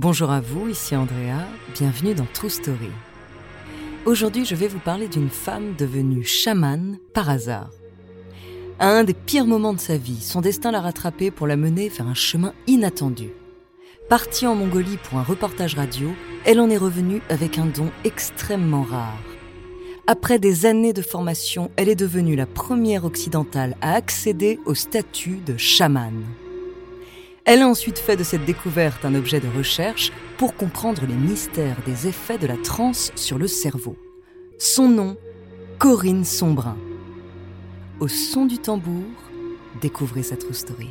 Bonjour à vous, ici Andrea, bienvenue dans True Story. Aujourd'hui, je vais vous parler d'une femme devenue chamane par hasard. À un des pires moments de sa vie, son destin l'a rattrapée pour la mener vers un chemin inattendu. Partie en Mongolie pour un reportage radio, elle en est revenue avec un don extrêmement rare. Après des années de formation, elle est devenue la première occidentale à accéder au statut de chamane. Elle a ensuite fait de cette découverte un objet de recherche pour comprendre les mystères des effets de la transe sur le cerveau. Son nom, Corinne Sombrin. Au son du tambour, découvrez sa true story.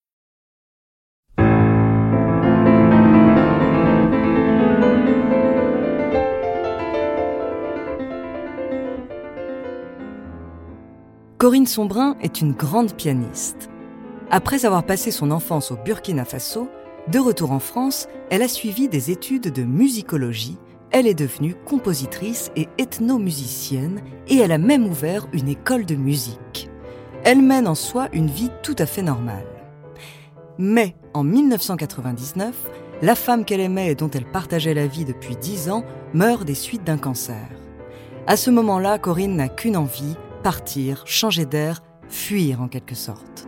Corinne Sombrin est une grande pianiste. Après avoir passé son enfance au Burkina Faso, de retour en France, elle a suivi des études de musicologie, elle est devenue compositrice et ethnomusicienne et elle a même ouvert une école de musique. Elle mène en soi une vie tout à fait normale. Mais en 1999, la femme qu'elle aimait et dont elle partageait la vie depuis dix ans meurt des suites d'un cancer. À ce moment-là, Corinne n'a qu'une envie, partir, changer d'air, fuir en quelque sorte.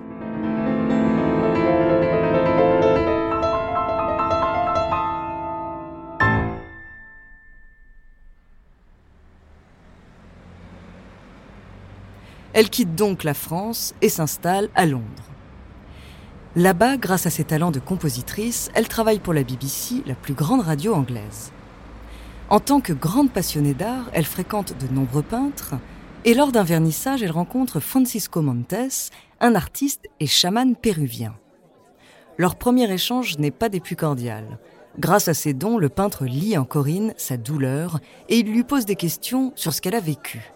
Elle quitte donc la France et s'installe à Londres. Là-bas, grâce à ses talents de compositrice, elle travaille pour la BBC, la plus grande radio anglaise. En tant que grande passionnée d'art, elle fréquente de nombreux peintres, et lors d'un vernissage, elle rencontre Francisco Montes, un artiste et chaman péruvien. Leur premier échange n'est pas des plus cordiales. Grâce à ses dons, le peintre lit en Corinne sa douleur et il lui pose des questions sur ce qu'elle a vécu.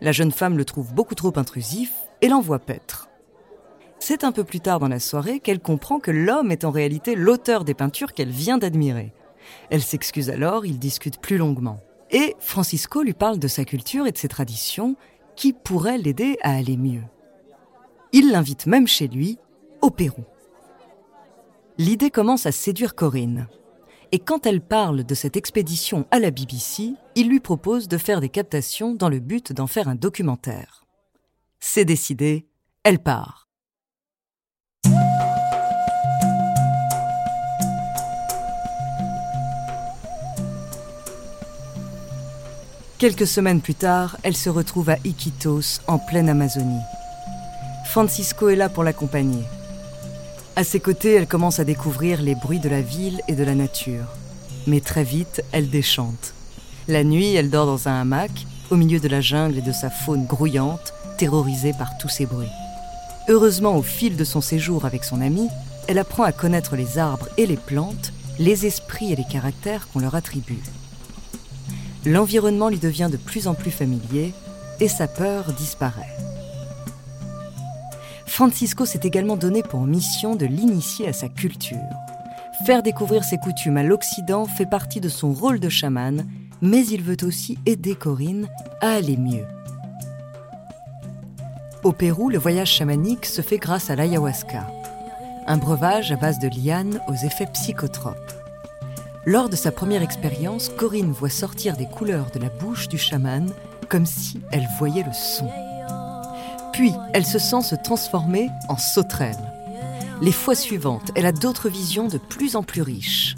La jeune femme le trouve beaucoup trop intrusif et l'envoie paître. C'est un peu plus tard dans la soirée qu'elle comprend que l'homme est en réalité l'auteur des peintures qu'elle vient d'admirer. Elle s'excuse alors, ils discutent plus longuement. Et Francisco lui parle de sa culture et de ses traditions qui pourraient l'aider à aller mieux. Il l'invite même chez lui, au Pérou. L'idée commence à séduire Corinne. Et quand elle parle de cette expédition à la BBC, il lui propose de faire des captations dans le but d'en faire un documentaire. C'est décidé, elle part. Quelques semaines plus tard, elle se retrouve à Iquitos, en pleine Amazonie. Francisco est là pour l'accompagner. À ses côtés, elle commence à découvrir les bruits de la ville et de la nature. Mais très vite, elle déchante. La nuit, elle dort dans un hamac, au milieu de la jungle et de sa faune grouillante, terrorisée par tous ces bruits. Heureusement, au fil de son séjour avec son ami, elle apprend à connaître les arbres et les plantes, les esprits et les caractères qu'on leur attribue. L'environnement lui devient de plus en plus familier et sa peur disparaît. Francisco s'est également donné pour mission de l'initier à sa culture. Faire découvrir ses coutumes à l'Occident fait partie de son rôle de chaman, mais il veut aussi aider Corinne à aller mieux. Au Pérou, le voyage chamanique se fait grâce à l'ayahuasca, un breuvage à base de lianes aux effets psychotropes. Lors de sa première expérience, Corinne voit sortir des couleurs de la bouche du chaman comme si elle voyait le son. Puis, elle se sent se transformer en sauterelle. Les fois suivantes, elle a d'autres visions de plus en plus riches.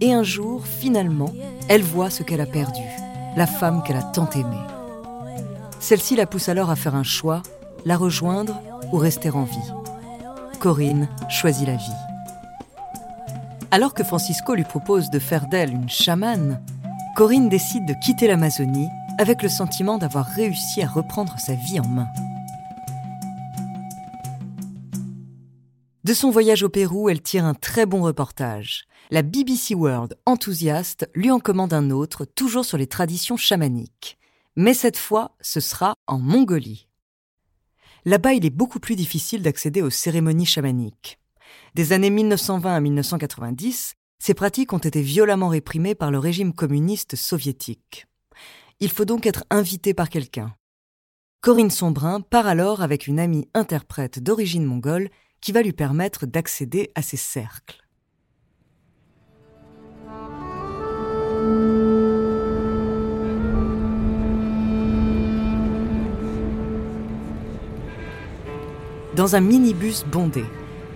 Et un jour, finalement, elle voit ce qu'elle a perdu, la femme qu'elle a tant aimée. Celle-ci la pousse alors à faire un choix, la rejoindre ou rester en vie. Corinne choisit la vie. Alors que Francisco lui propose de faire d'elle une chamane, Corinne décide de quitter l'Amazonie avec le sentiment d'avoir réussi à reprendre sa vie en main. De son voyage au Pérou, elle tire un très bon reportage. La BBC World, enthousiaste, lui en commande un autre, toujours sur les traditions chamaniques. Mais cette fois, ce sera en Mongolie. Là-bas, il est beaucoup plus difficile d'accéder aux cérémonies chamaniques. Des années 1920 à 1990, ces pratiques ont été violemment réprimées par le régime communiste soviétique. Il faut donc être invité par quelqu'un. Corinne Sombrin part alors avec une amie interprète d'origine mongole qui va lui permettre d'accéder à ces cercles. Dans un minibus bondé,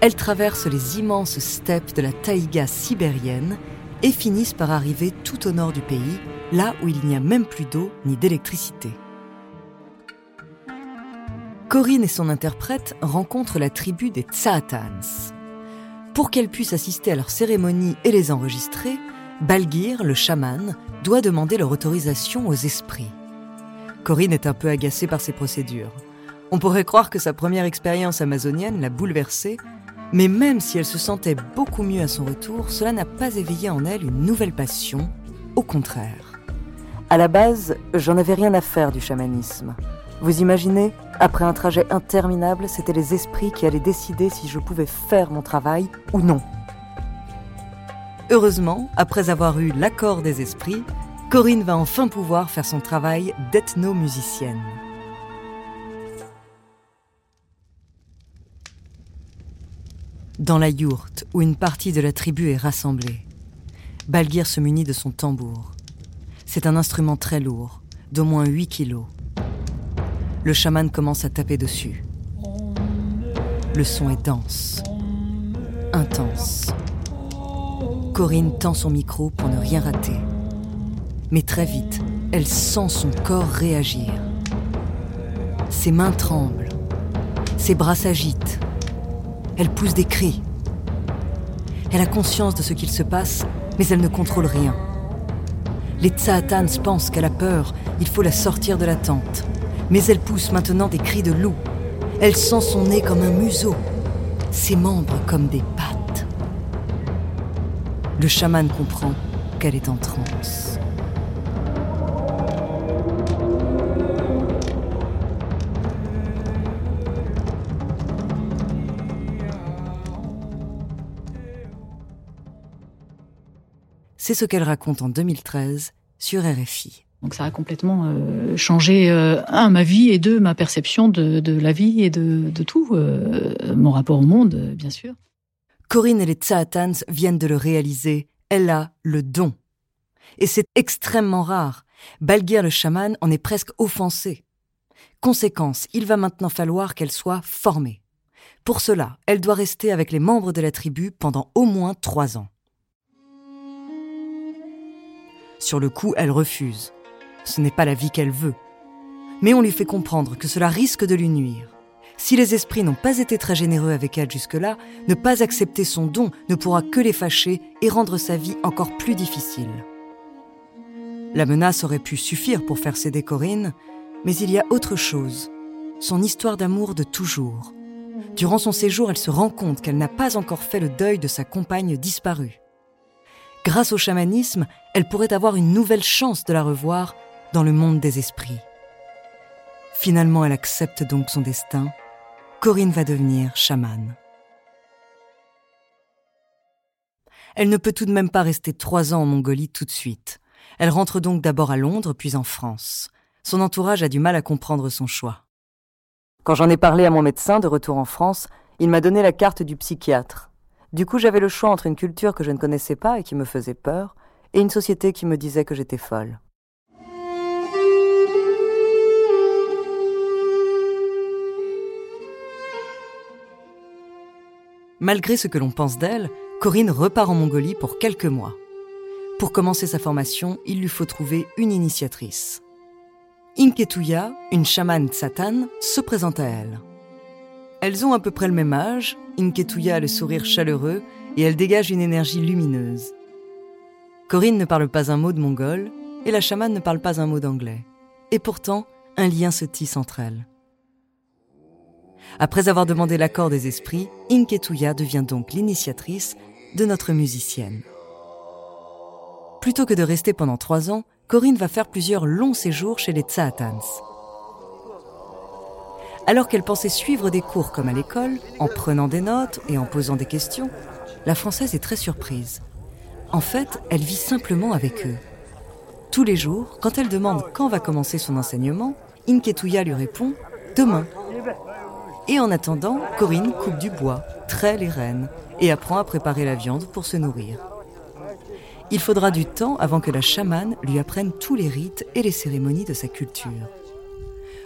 elles traversent les immenses steppes de la taïga sibérienne et finissent par arriver tout au nord du pays, là où il n'y a même plus d'eau ni d'électricité. Corinne et son interprète rencontrent la tribu des Tsaatans. Pour qu'elle puisse assister à leur cérémonie et les enregistrer, Balgir, le chaman, doit demander leur autorisation aux esprits. Corinne est un peu agacée par ces procédures. On pourrait croire que sa première expérience amazonienne l'a bouleversée, mais même si elle se sentait beaucoup mieux à son retour, cela n'a pas éveillé en elle une nouvelle passion, au contraire. À la base, j'en avais rien à faire du chamanisme. Vous imaginez, après un trajet interminable, c'était les esprits qui allaient décider si je pouvais faire mon travail ou non. Heureusement, après avoir eu l'accord des esprits, Corinne va enfin pouvoir faire son travail d'ethnomusicienne. Dans la yourte où une partie de la tribu est rassemblée, Balgir se munit de son tambour. C'est un instrument très lourd, d'au moins 8 kilos. Le chaman commence à taper dessus. Le son est dense, intense. Corinne tend son micro pour ne rien rater. Mais très vite, elle sent son corps réagir. Ses mains tremblent, ses bras s'agitent, elle pousse des cris. Elle a conscience de ce qu'il se passe, mais elle ne contrôle rien. Les Tsaatans pensent qu'elle a peur, il faut la sortir de la tente. Mais elle pousse maintenant des cris de loup. Elle sent son nez comme un museau, ses membres comme des pattes. Le chaman comprend qu'elle est en transe. C'est ce qu'elle raconte en 2013 sur RFI. Donc ça a complètement euh, changé, euh, un, ma vie, et deux, ma perception de, la vie et de, tout, euh, mon rapport au monde, bien sûr. Corinne et les Tsaatans viennent de le réaliser. Elle a le don. Et c'est extrêmement rare. Balgir le chaman en est presque offensé. Conséquence, il va maintenant falloir qu'elle soit formée. Pour cela, elle doit rester avec les membres de la tribu pendant au moins trois ans. Sur le coup, elle refuse. Ce n'est pas la vie qu'elle veut. Mais on lui fait comprendre que cela risque de lui nuire. Si les esprits n'ont pas été très généreux avec elle jusque-là, ne pas accepter son don ne pourra que les fâcher et rendre sa vie encore plus difficile. La menace aurait pu suffire pour faire céder Corinne, mais il y a autre chose, son histoire d'amour de toujours. Durant son séjour, elle se rend compte qu'elle n'a pas encore fait le deuil de sa compagne disparue. Grâce au chamanisme, elle pourrait avoir une nouvelle chance de la revoir dans le monde des esprits. Finalement, elle accepte donc son destin. Corinne va devenir chamane. Elle ne peut tout de même pas rester trois ans en Mongolie tout de suite. Elle rentre donc d'abord à Londres, puis en France. Son entourage a du mal à comprendre son choix. Quand j'en ai parlé à mon médecin de retour en France, il m'a donné la carte du psychiatre. Du coup, j'avais le choix entre une culture que je ne connaissais pas et qui me faisait peur, et une société qui me disait que j'étais folle. Malgré ce que l'on pense d'elle, Corinne repart en Mongolie pour quelques mois. Pour commencer sa formation, il lui faut trouver une initiatrice. Inketuya, une chamane Satan, se présente à elle. Elles ont à peu près le même âge, Inketuya a le sourire chaleureux et elle dégage une énergie lumineuse. Corinne ne parle pas un mot de mongol et la chamane ne parle pas un mot d'anglais. Et pourtant, un lien se tisse entre elles. Après avoir demandé l'accord des esprits, Inketuya devient donc l'initiatrice de notre musicienne. Plutôt que de rester pendant trois ans, Corinne va faire plusieurs longs séjours chez les Tsaatans. Alors qu'elle pensait suivre des cours comme à l'école, en prenant des notes et en posant des questions, la Française est très surprise. En fait, elle vit simplement avec eux. Tous les jours, quand elle demande quand va commencer son enseignement, Inketuya lui répond Demain. Et en attendant, Corinne coupe du bois, traite les rênes et apprend à préparer la viande pour se nourrir. Il faudra du temps avant que la chamane lui apprenne tous les rites et les cérémonies de sa culture.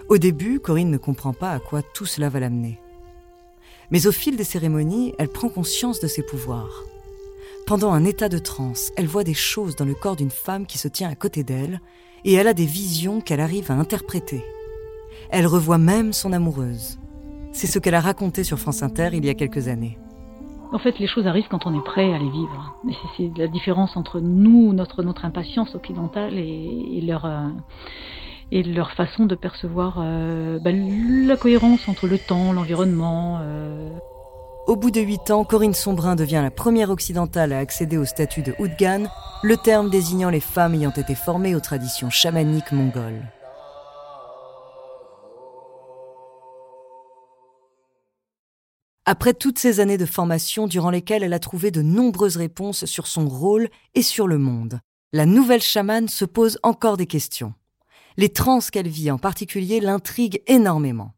Au début, Corinne ne comprend pas à quoi tout cela va l'amener. Mais au fil des cérémonies, elle prend conscience de ses pouvoirs. Pendant un état de transe, elle voit des choses dans le corps d'une femme qui se tient à côté d'elle, et elle a des visions qu'elle arrive à interpréter. Elle revoit même son amoureuse. C'est ce qu'elle a raconté sur France Inter il y a quelques années. En fait, les choses arrivent quand on est prêt à les vivre. c'est la différence entre nous, notre, impatience occidentale et, leur, euh, et leur façon de percevoir euh, bah, la cohérence entre le temps, l'environnement. Euh. Au bout de huit ans, Corinne Sombrin devient la première occidentale à accéder au statut de Oudgan, le terme désignant les femmes ayant été formées aux traditions chamaniques mongoles. Après toutes ces années de formation durant lesquelles elle a trouvé de nombreuses réponses sur son rôle et sur le monde, la nouvelle chamane se pose encore des questions. Les trans qu'elle vit en particulier l'intriguent énormément.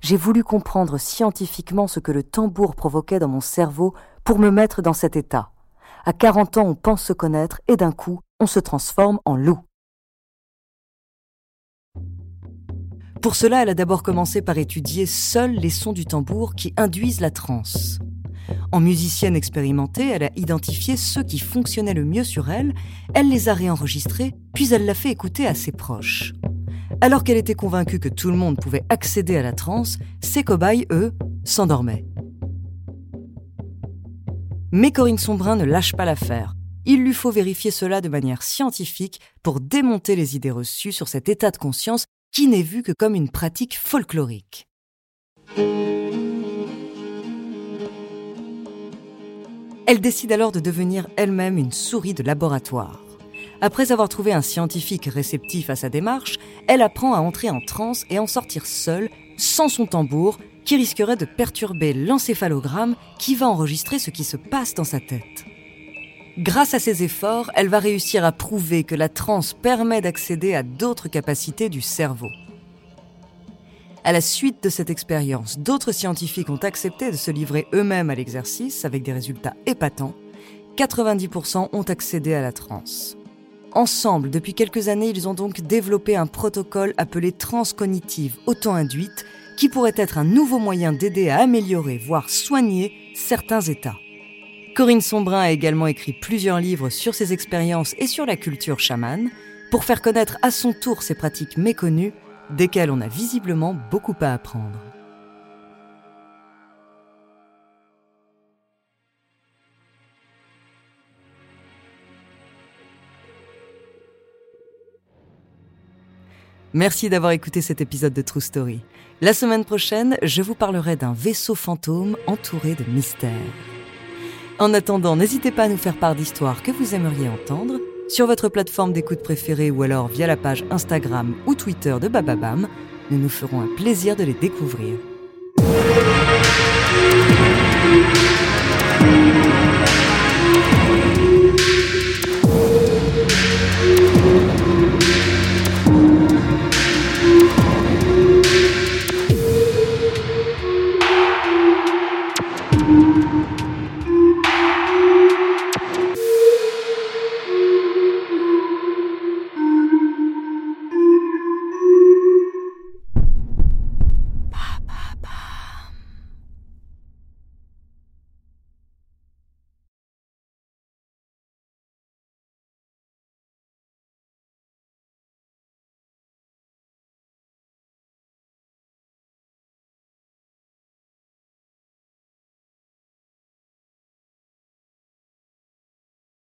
J'ai voulu comprendre scientifiquement ce que le tambour provoquait dans mon cerveau pour me mettre dans cet état. À 40 ans, on pense se connaître et d'un coup, on se transforme en loup. Pour cela, elle a d'abord commencé par étudier seuls les sons du tambour qui induisent la transe. En musicienne expérimentée, elle a identifié ceux qui fonctionnaient le mieux sur elle, elle les a réenregistrés, puis elle l'a fait écouter à ses proches. Alors qu'elle était convaincue que tout le monde pouvait accéder à la transe, ses cobayes, eux, s'endormaient. Mais Corinne Sombrin ne lâche pas l'affaire. Il lui faut vérifier cela de manière scientifique pour démonter les idées reçues sur cet état de conscience qui n'est vu que comme une pratique folklorique. Elle décide alors de devenir elle-même une souris de laboratoire. Après avoir trouvé un scientifique réceptif à sa démarche, elle apprend à entrer en transe et en sortir seule, sans son tambour, qui risquerait de perturber l'encéphalogramme qui va enregistrer ce qui se passe dans sa tête. Grâce à ses efforts, elle va réussir à prouver que la transe permet d'accéder à d'autres capacités du cerveau. À la suite de cette expérience, d'autres scientifiques ont accepté de se livrer eux-mêmes à l'exercice avec des résultats épatants. 90% ont accédé à la transe. Ensemble, depuis quelques années, ils ont donc développé un protocole appelé transcognitive auto-induite qui pourrait être un nouveau moyen d'aider à améliorer, voire soigner certains états. Corinne Sombrin a également écrit plusieurs livres sur ses expériences et sur la culture chamane, pour faire connaître à son tour ces pratiques méconnues, desquelles on a visiblement beaucoup à apprendre. Merci d'avoir écouté cet épisode de True Story. La semaine prochaine, je vous parlerai d'un vaisseau fantôme entouré de mystères. En attendant, n'hésitez pas à nous faire part d'histoires que vous aimeriez entendre sur votre plateforme d'écoute préférée ou alors via la page Instagram ou Twitter de Bababam. Nous nous ferons un plaisir de les découvrir.